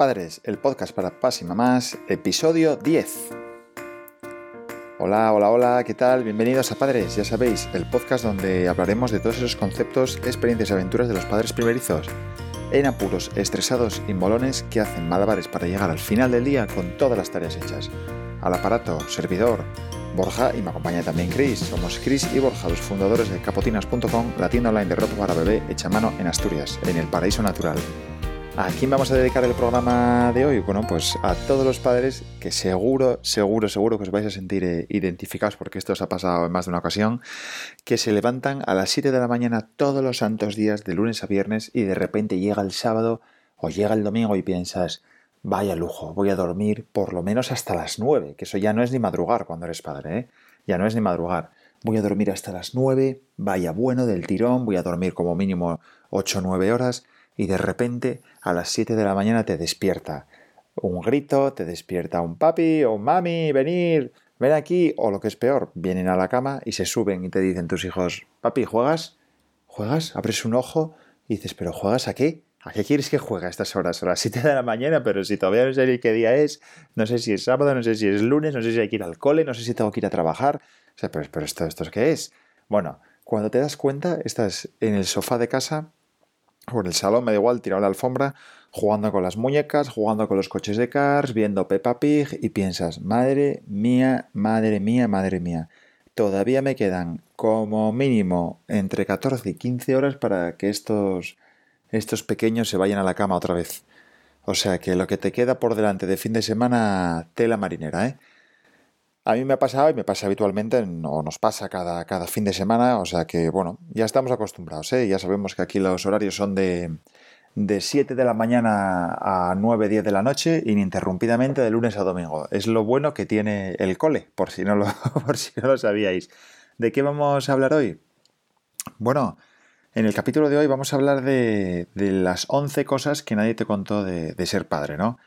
Padres, el podcast para papás y mamás, episodio 10. Hola, hola, hola, ¿qué tal? Bienvenidos a Padres, ya sabéis, el podcast donde hablaremos de todos esos conceptos, experiencias y aventuras de los padres primerizos, en apuros, estresados y molones que hacen malabares para llegar al final del día con todas las tareas hechas. Al aparato, servidor, Borja y me acompaña también Chris. Somos Chris y Borja, los fundadores de capotinas.com, la tienda online de ropa para bebé hecha a mano en Asturias, en el paraíso natural. ¿A quién vamos a dedicar el programa de hoy? Bueno, pues a todos los padres que seguro, seguro, seguro que os vais a sentir eh, identificados porque esto os ha pasado en más de una ocasión, que se levantan a las 7 de la mañana todos los santos días de lunes a viernes y de repente llega el sábado o llega el domingo y piensas, vaya lujo, voy a dormir por lo menos hasta las 9, que eso ya no es ni madrugar cuando eres padre, ¿eh? Ya no es ni madrugar. Voy a dormir hasta las 9, vaya bueno del tirón, voy a dormir como mínimo 8 o 9 horas y de repente a las 7 de la mañana te despierta un grito, te despierta un papi o un mami, venir, ven aquí, o lo que es peor, vienen a la cama y se suben y te dicen tus hijos, papi, ¿juegas? ¿Juegas? Abres un ojo y dices, ¿pero juegas a qué? ¿A qué quieres que juegue a estas horas? A las 7 de la mañana, pero si todavía no sé qué día es, no sé si es sábado, no sé si es lunes, no sé si hay que ir al cole, no sé si tengo que ir a trabajar. O sea, pero, pero esto, ¿esto es qué es? Bueno, cuando te das cuenta, estás en el sofá de casa por el salón, me da igual, tirado la alfombra, jugando con las muñecas, jugando con los coches de cars, viendo Peppa Pig y piensas, madre mía, madre mía, madre mía, todavía me quedan como mínimo entre 14 y 15 horas para que estos, estos pequeños se vayan a la cama otra vez. O sea que lo que te queda por delante de fin de semana, tela marinera, ¿eh? A mí me ha pasado y me pasa habitualmente, o nos pasa cada, cada fin de semana, o sea que, bueno, ya estamos acostumbrados, ¿eh? Ya sabemos que aquí los horarios son de, de 7 de la mañana a 9, 10 de la noche, ininterrumpidamente de lunes a domingo. Es lo bueno que tiene el cole, por si no lo, por si no lo sabíais. ¿De qué vamos a hablar hoy? Bueno, en el capítulo de hoy vamos a hablar de, de las 11 cosas que nadie te contó de, de ser padre, ¿no?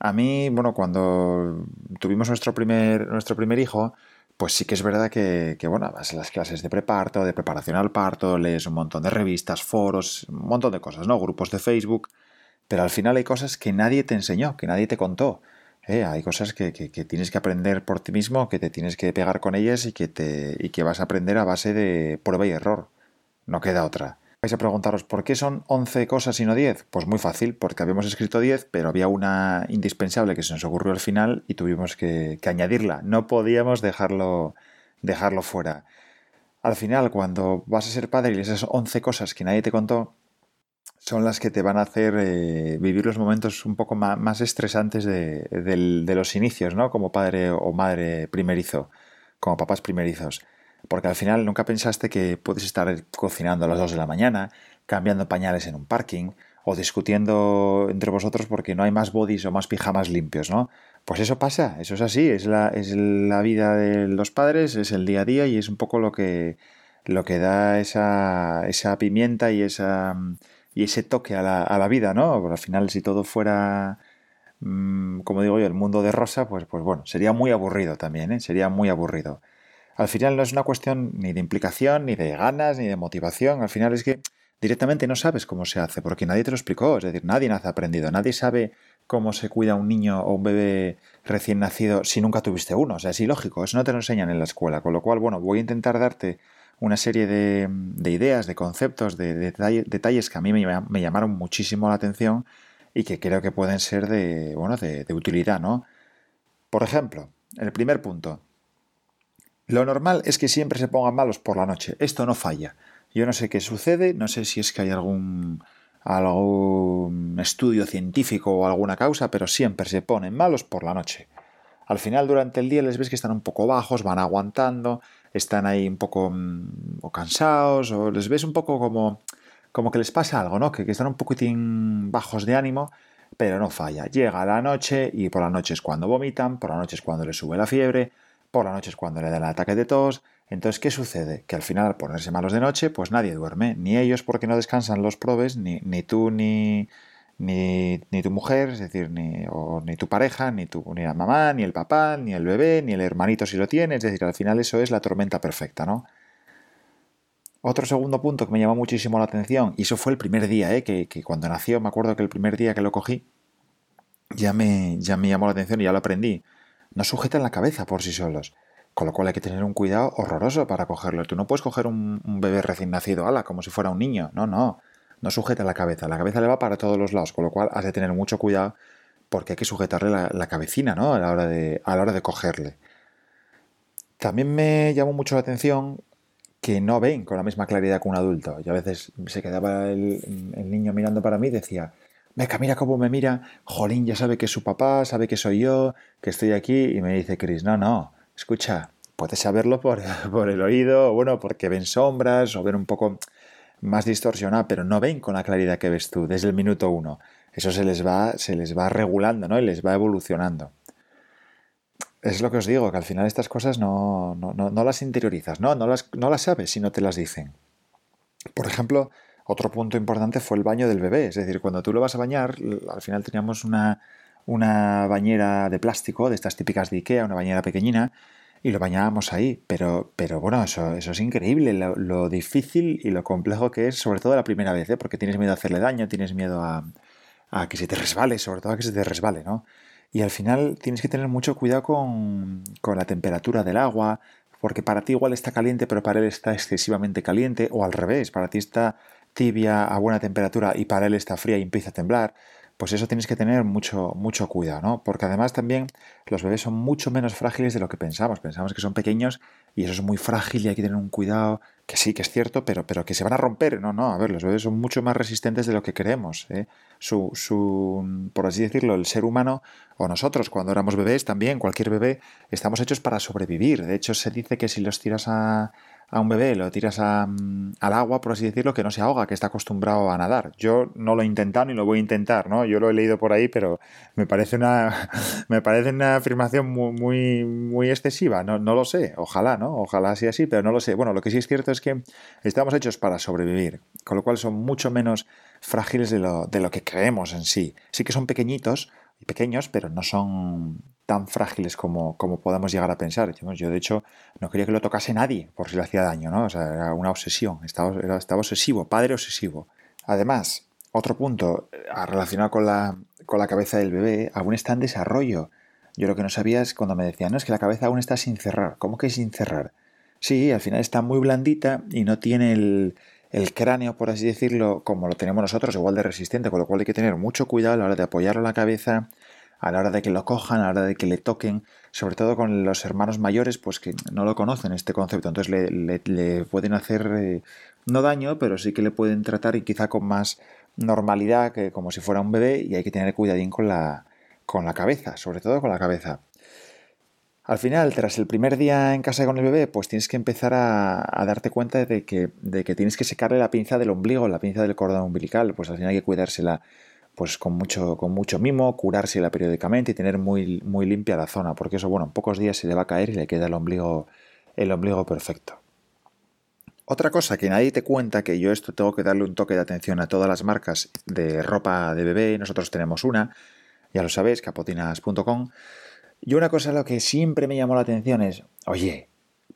A mí, bueno, cuando tuvimos nuestro primer, nuestro primer hijo, pues sí que es verdad que, que, bueno, vas a las clases de preparto, de preparación al parto, lees un montón de revistas, foros, un montón de cosas, ¿no? Grupos de Facebook, pero al final hay cosas que nadie te enseñó, que nadie te contó. ¿eh? Hay cosas que, que, que, tienes que aprender por ti mismo, que te tienes que pegar con ellas y que, te, y que vas a aprender a base de prueba y error. No queda otra. Vais a preguntaros, ¿por qué son 11 cosas y no 10? Pues muy fácil, porque habíamos escrito 10, pero había una indispensable que se nos ocurrió al final y tuvimos que, añadirla. No podíamos dejarlo, dejarlo fuera. Al final, cuando vas a ser padre y esas 11 cosas que nadie te contó, son las que te van a hacer eh, vivir los momentos un poco más, más estresantes de, de, los inicios, ¿no? Como padre o madre primerizo, como papás primerizos. Porque al final nunca pensaste que puedes estar cocinando a las 2 de la mañana, cambiando pañales en un parking o discutiendo entre vosotros porque no hay más bodies o más pijamas limpios, ¿no? Pues eso pasa, eso es así, es la, es la vida de los padres, es el día a día y es un poco lo que, lo que da esa, esa pimienta y, esa, y ese toque a la, a la vida, ¿no? Porque al final si todo fuera, mmm, como digo yo, el mundo de rosa, pues, pues bueno, sería muy aburrido también, ¿eh? Sería muy aburrido. Al final no es una cuestión ni de implicación, ni de ganas, ni de motivación. Al final es que directamente no sabes cómo se hace, porque nadie te lo explicó. Es decir, nadie nace aprendido. Nadie sabe cómo se cuida un niño o un bebé recién nacido si nunca tuviste uno. O sea, es ilógico. Eso no te lo enseñan en la escuela. Con lo cual, bueno, voy a intentar darte una serie de, de ideas, de conceptos, de, de detalles, que a mí me, llamaron muchísimo la atención y que creo que pueden ser de, bueno, de utilidad, ¿no? Por ejemplo, el primer punto, lo normal es que siempre se pongan malos por la noche. Esto no falla. Yo no sé qué sucede, no sé si es que hay algún, algún estudio científico o alguna causa, pero siempre se ponen malos por la noche. Al final, durante el día les ves que están un poco bajos, van aguantando, están ahí un poco mm, o cansados, o les ves un poco como, como que les pasa algo, ¿no? Que, que están un poquitín bajos de ánimo, pero no falla. Llega la noche y por la noche es cuando vomitan, por la noche es cuando les sube la fiebre, por la noche es cuando le da el ataque de tos. Entonces, ¿qué sucede? Que al final, al ponerse malos de noche, pues nadie duerme. Ni ellos porque no descansan los probes, ni, ni tú ni, ni, tu mujer, es decir, ni, ni tu pareja, ni, tu, ni la mamá, ni el papá, ni el bebé, ni el hermanito si lo tiene. Es decir, al final eso es la tormenta perfecta, ¿no? Otro segundo punto que me llamó muchísimo la atención, y eso fue el primer día, ¿eh? que, que cuando nació, me acuerdo que el primer día que lo cogí, ya me, ya me llamó la atención y ya lo aprendí. No sujetan la cabeza por sí solos. Con lo cual hay que tener un cuidado horroroso para cogerlo. Tú no puedes coger un, bebé recién nacido, ala, como si fuera un niño. No, no. No sujeta la cabeza. La cabeza le va para todos los lados. Con lo cual has de tener mucho cuidado porque hay que sujetarle la, cabecina, ¿no? A la, hora de, a la hora de cogerle. También me llamó mucho la atención que no ven con la misma claridad que un adulto. Y a veces se quedaba el, el niño mirando para mí y decía, venga, mira cómo me mira, jolín, ya sabe que es su papá, sabe que soy yo, que estoy aquí, y me dice Chris, no, no, escucha, puedes saberlo por, por el oído, bueno, porque ven sombras o ven un poco más distorsionado, pero no ven con la claridad que ves tú desde el minuto uno. Eso se les va, se les va regulando, ¿no? Y les va evolucionando. Es lo que os digo, que al final estas cosas no, no, no, no las interiorizas, ¿no? No las, no las sabes si no te las dicen. Por ejemplo, otro punto importante fue el baño del bebé, es decir, cuando tú lo vas a bañar, al final teníamos una, una bañera de plástico, de estas típicas de Ikea, una bañera pequeñina, y lo bañábamos ahí. Pero, pero bueno, eso, eso es increíble, lo, difícil y lo complejo que es, sobre todo la primera vez, ¿eh? porque tienes miedo a hacerle daño, tienes miedo a, a, que se te resbale, sobre todo a que se te resbale, ¿no? Y al final tienes que tener mucho cuidado con, con la temperatura del agua, porque para ti igual está caliente, pero para él está excesivamente caliente, o al revés, para ti está tibia a buena temperatura y para él está fría y empieza a temblar, pues eso tienes que tener mucho, mucho cuidado, ¿no? Porque además también los bebés son mucho menos frágiles de lo que pensamos. Pensamos que son pequeños y eso es muy frágil y hay que tener un cuidado, que sí, que es cierto, pero, pero que se van a romper. No, no, a ver, los bebés son mucho más resistentes de lo que creemos. ¿eh? Su, su, por así decirlo, el ser humano, o nosotros cuando éramos bebés también, cualquier bebé, estamos hechos para sobrevivir. De hecho, se dice que si los tiras a, a un bebé, lo tiras mm, al agua, por así decirlo, que no se ahoga, que está acostumbrado a nadar. Yo no lo he intentado ni lo voy a intentar, ¿no? Yo lo he leído por ahí, pero me parece una, me parece una afirmación muy, muy, excesiva. No, no lo sé, ojalá, ¿no? Ojalá sea así, pero no lo sé. Bueno, lo que sí es cierto es que estamos hechos para sobrevivir, con lo cual son mucho menos frágiles de lo, de lo que creemos en sí. Sí que son pequeñitos pequeños, pero no son tan frágiles como, como podamos llegar a pensar. Yo, de hecho, no quería que lo tocase nadie por si le hacía daño, ¿no? O sea, era una obsesión, estaba, estaba obsesivo, padre obsesivo. Además, otro punto eh, relacionado con la, con la cabeza del bebé, aún está en desarrollo. Yo lo que no sabía es cuando me decían, no, es que la cabeza aún está sin cerrar. ¿Cómo que sin cerrar? Sí, al final está muy blandita y no tiene el, el cráneo, por así decirlo, como lo tenemos nosotros, igual de resistente, con lo cual hay que tener mucho cuidado a la hora de apoyarlo la cabeza, a la hora de que lo cojan, a la hora de que le toquen, sobre todo con los hermanos mayores, pues que no lo conocen este concepto, entonces le, pueden hacer eh, no daño, pero sí que le pueden tratar y quizá con más normalidad que como si fuera un bebé y hay que tener cuidadín con la, con la cabeza, sobre todo con la cabeza. Al final, tras el primer día en casa con el bebé, pues tienes que empezar a, darte cuenta de que, de que tienes que secarle la pinza del ombligo, la pinza del cordón umbilical, pues al final hay que cuidársela pues con mucho, con mucho mimo, curársela periódicamente y tener muy, muy limpia la zona, porque eso, bueno, en pocos días se le va a caer y le queda el ombligo, el ombligo perfecto. Otra cosa que nadie te cuenta, que yo esto tengo que darle un toque de atención a todas las marcas de ropa de bebé, nosotros tenemos una, ya lo sabéis, capotinas.com, y una cosa lo que siempre me llamó la atención es, oye,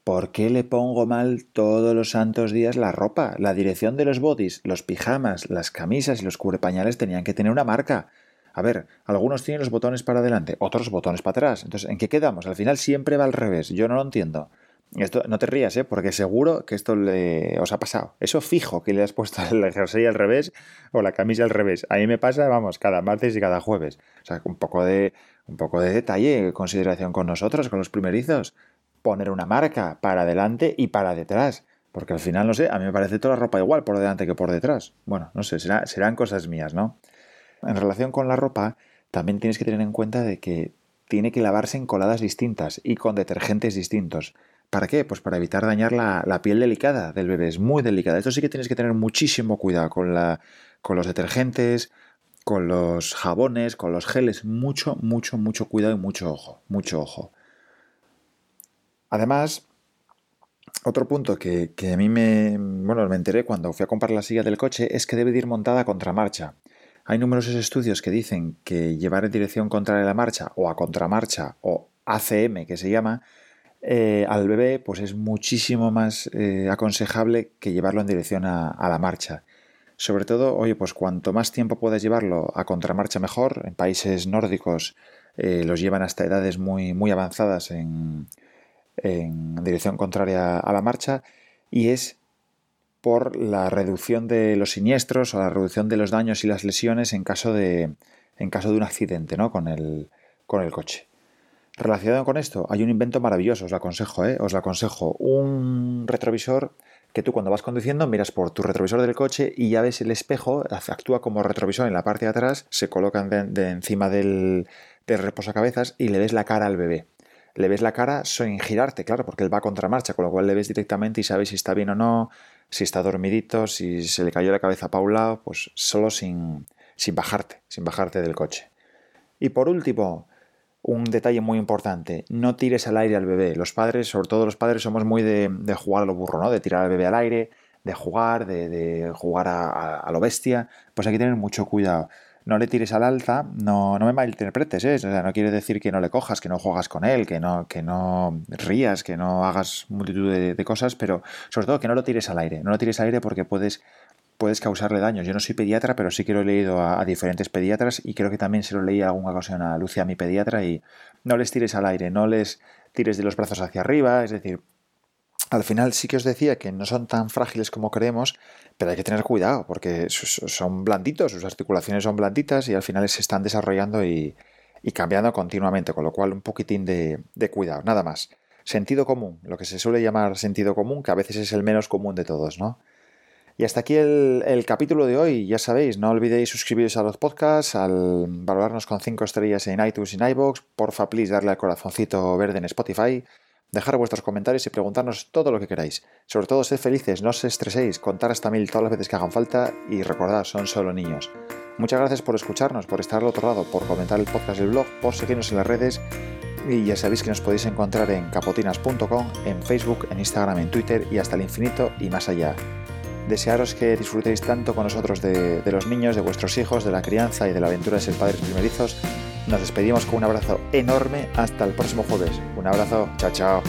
¿Por qué le pongo mal todos los santos días la ropa? La dirección de los bodys, los pijamas, las camisas y los cubrepañales tenían que tener una marca. A ver, algunos tienen los botones para adelante, otros botones para atrás. Entonces, ¿en qué quedamos? Al final siempre va al revés. Yo no lo entiendo. Esto, no te rías, ¿eh? porque seguro que esto le, os ha pasado. Eso fijo que le has puesto el jersey al revés o la camisa al revés. A mí me pasa, vamos, cada martes y cada jueves. O sea, un poco de, un poco de detalle, consideración con nosotros, con los primerizos poner una marca para adelante y para detrás. Porque al final, no sé, a mí me parece toda la ropa igual por delante que por detrás. Bueno, no sé, serán cosas mías, ¿no? En relación con la ropa, también tienes que tener en cuenta de que tiene que lavarse en coladas distintas y con detergentes distintos. ¿Para qué? Pues para evitar dañar la, piel delicada del bebé. Es muy delicada. Esto sí que tienes que tener muchísimo cuidado con, los detergentes, con los jabones, con los geles. Mucho, mucho, mucho cuidado y mucho ojo. Mucho ojo. Además, otro punto que, a mí me, bueno, me enteré cuando fui a comprar la silla del coche es que debe de ir montada a contramarcha. Hay numerosos estudios que dicen que llevar en dirección contraria a la marcha o a contramarcha o ACM que se llama eh, al bebé pues es muchísimo más eh, aconsejable que llevarlo en dirección a, la marcha. Sobre todo, oye, pues cuanto más tiempo puedas llevarlo a contramarcha mejor. En países nórdicos eh, los llevan hasta edades muy, muy avanzadas en, en dirección contraria a la marcha y es por la reducción de los siniestros o la reducción de los daños y las lesiones en caso de, en caso de un accidente ¿no? con, el, con el coche. Relacionado con esto, hay un invento maravilloso, os lo aconsejo, ¿eh? os lo aconsejo. Un retrovisor que tú cuando vas conduciendo miras por tu retrovisor del coche y ya ves el espejo, actúa como retrovisor en la parte de atrás, se colocan de, encima del, del reposacabezas y le ves la cara al bebé. Le ves la cara sin girarte, claro, porque él va a contramarcha, con lo cual le ves directamente y sabes si está bien o no, si está dormidito, si se le cayó la cabeza para un lado, pues solo sin, sin bajarte, sin bajarte del coche. Y por último, un detalle muy importante, no tires al aire al bebé. Los padres, sobre todo los padres, somos muy de, jugar a lo burro, ¿no? De tirar al bebé al aire, de jugar, de, jugar a, lo bestia. Pues hay que tener mucho cuidado. No le tires al alza, no, no me malinterpretes, ¿eh? O sea, no quiere decir que no le cojas, que no juegas con él, que no, que no rías, que no hagas multitud de, de cosas, pero sobre todo que no lo tires al aire. No lo tires al aire porque puedes puedes causarle daños. Yo no soy pediatra, pero sí que lo he leído a, diferentes pediatras y creo que también se lo leí alguna ocasión a Lucia, mi pediatra, y no les tires al aire, no les tires de los brazos hacia arriba, es decir, al final sí que os decía que no son tan frágiles como creemos, pero hay que tener cuidado porque son blanditos, sus articulaciones son blanditas y al final se están desarrollando y, cambiando continuamente, con lo cual un poquitín de cuidado, nada más. Sentido común, lo que se suele llamar sentido común, que a veces es el menos común de todos, ¿no? Y hasta aquí el, capítulo de hoy. Ya sabéis, no olvidéis suscribiros a los podcasts, al valorarnos con 5 estrellas en iTunes y en iBox. Porfa, please, darle al corazoncito verde en Spotify. Dejar vuestros comentarios y preguntarnos todo lo que queráis. Sobre todo, sed felices, no os estreséis, contar hasta mil todas las veces que hagan falta y recordad, son solo niños. Muchas gracias por escucharnos, por estar al otro lado, por comentar el podcast del blog, por seguirnos en las redes y ya sabéis que nos podéis encontrar en capotinas.com, en Facebook, en Instagram, en Twitter y hasta el infinito y más allá. Desearos que disfrutéis tanto con nosotros de, los niños, de vuestros hijos, de la crianza y de la aventura de ser padres primerizos. Nos despedimos con un abrazo enorme hasta el próximo jueves. Un abrazo, chao chao.